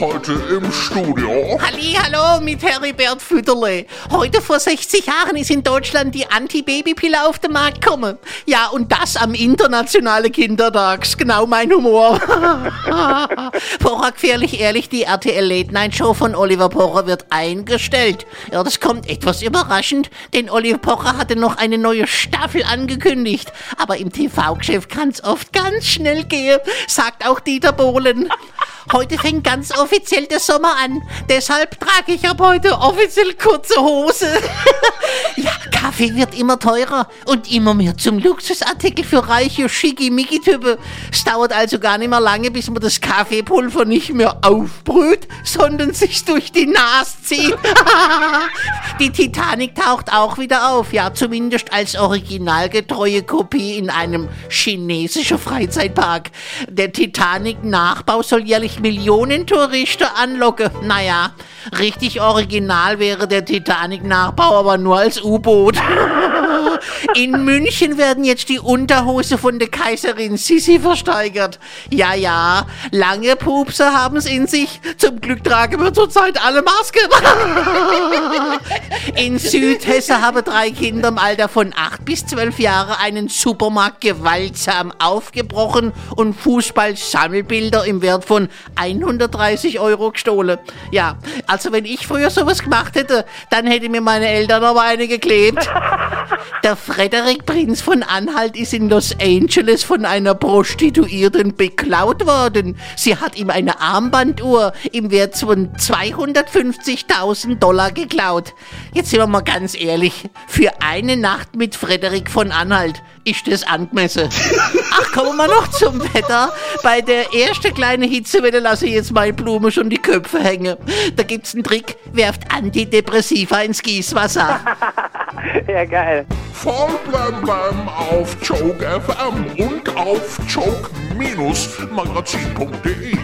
Heute im Studio. Halli, hallo mit Heribert Fütterle. Heute vor 60 Jahren ist in Deutschland die Anti-Baby-Pille auf den Markt gekommen. Ja, und das am internationalen Kindertags. Genau mein Humor. Pocher gefährlich ehrlich, die RTL Late Night Show von Oliver Pocher wird eingestellt. Ja, das kommt etwas überraschend, denn Oliver Pocher hatte noch eine neue Staffel angekündigt. Aber im TV-Geschäft kann es oft ganz schnell gehen, sagt auch Dieter Bohlen. Heute fängt ganz offiziell der Sommer an. Deshalb trage ich ab heute offiziell kurze Hose. ja, Kaffee wird immer teurer und immer mehr zum Luxusartikel für reiche, schickimicki-Typen. Es dauert also gar nicht mehr lange, bis man das Kaffeepulver nicht mehr aufbrüht, sondern sich durch die Nase zieht. die Titanic taucht auch wieder auf, ja, zumindest als originalgetreue Kopie in einem chinesischen Freizeitpark. Der Titanic-Nachbau soll jährlich Millionen Touristen anlocken. Naja, richtig original wäre der Titanic-Nachbau aber nur als U-Boot. In München werden jetzt die Unterhose von der Kaiserin Sissi versteigert. Ja, ja, lange Pupse haben es in sich. Zum Glück tragen wir zurzeit alle Maske. In Südhessen haben drei Kinder im Alter von 8 bis 12 Jahren einen Supermarkt gewaltsam aufgebrochen und Fußball-Sammelbilder im Wert von 130 Euro gestohlen. Ja, also wenn ich früher sowas gemacht hätte, dann hätte mir meine Eltern aber eine geklebt. Der Frederik Prinz von Anhalt ist in Los Angeles von einer Prostituierten beklaut worden. Sie hat ihm eine Armbanduhr im Wert von 250.000 Dollar geklaut. Jetzt sind wir mal ganz ehrlich, für eine Nacht mit Frederik von Anhalt ist das angemessen. Ach, kommen wir noch zum Wetter. Bei der ersten kleinen Hitzewelle lasse ich jetzt meine Blume schon die Köpfe hängen. Da gibt's einen Trick, werft Antidepressiva ins Gießwasser. Ja, geil. Voll blem blem auf Joke FM und auf joke-magazin.de.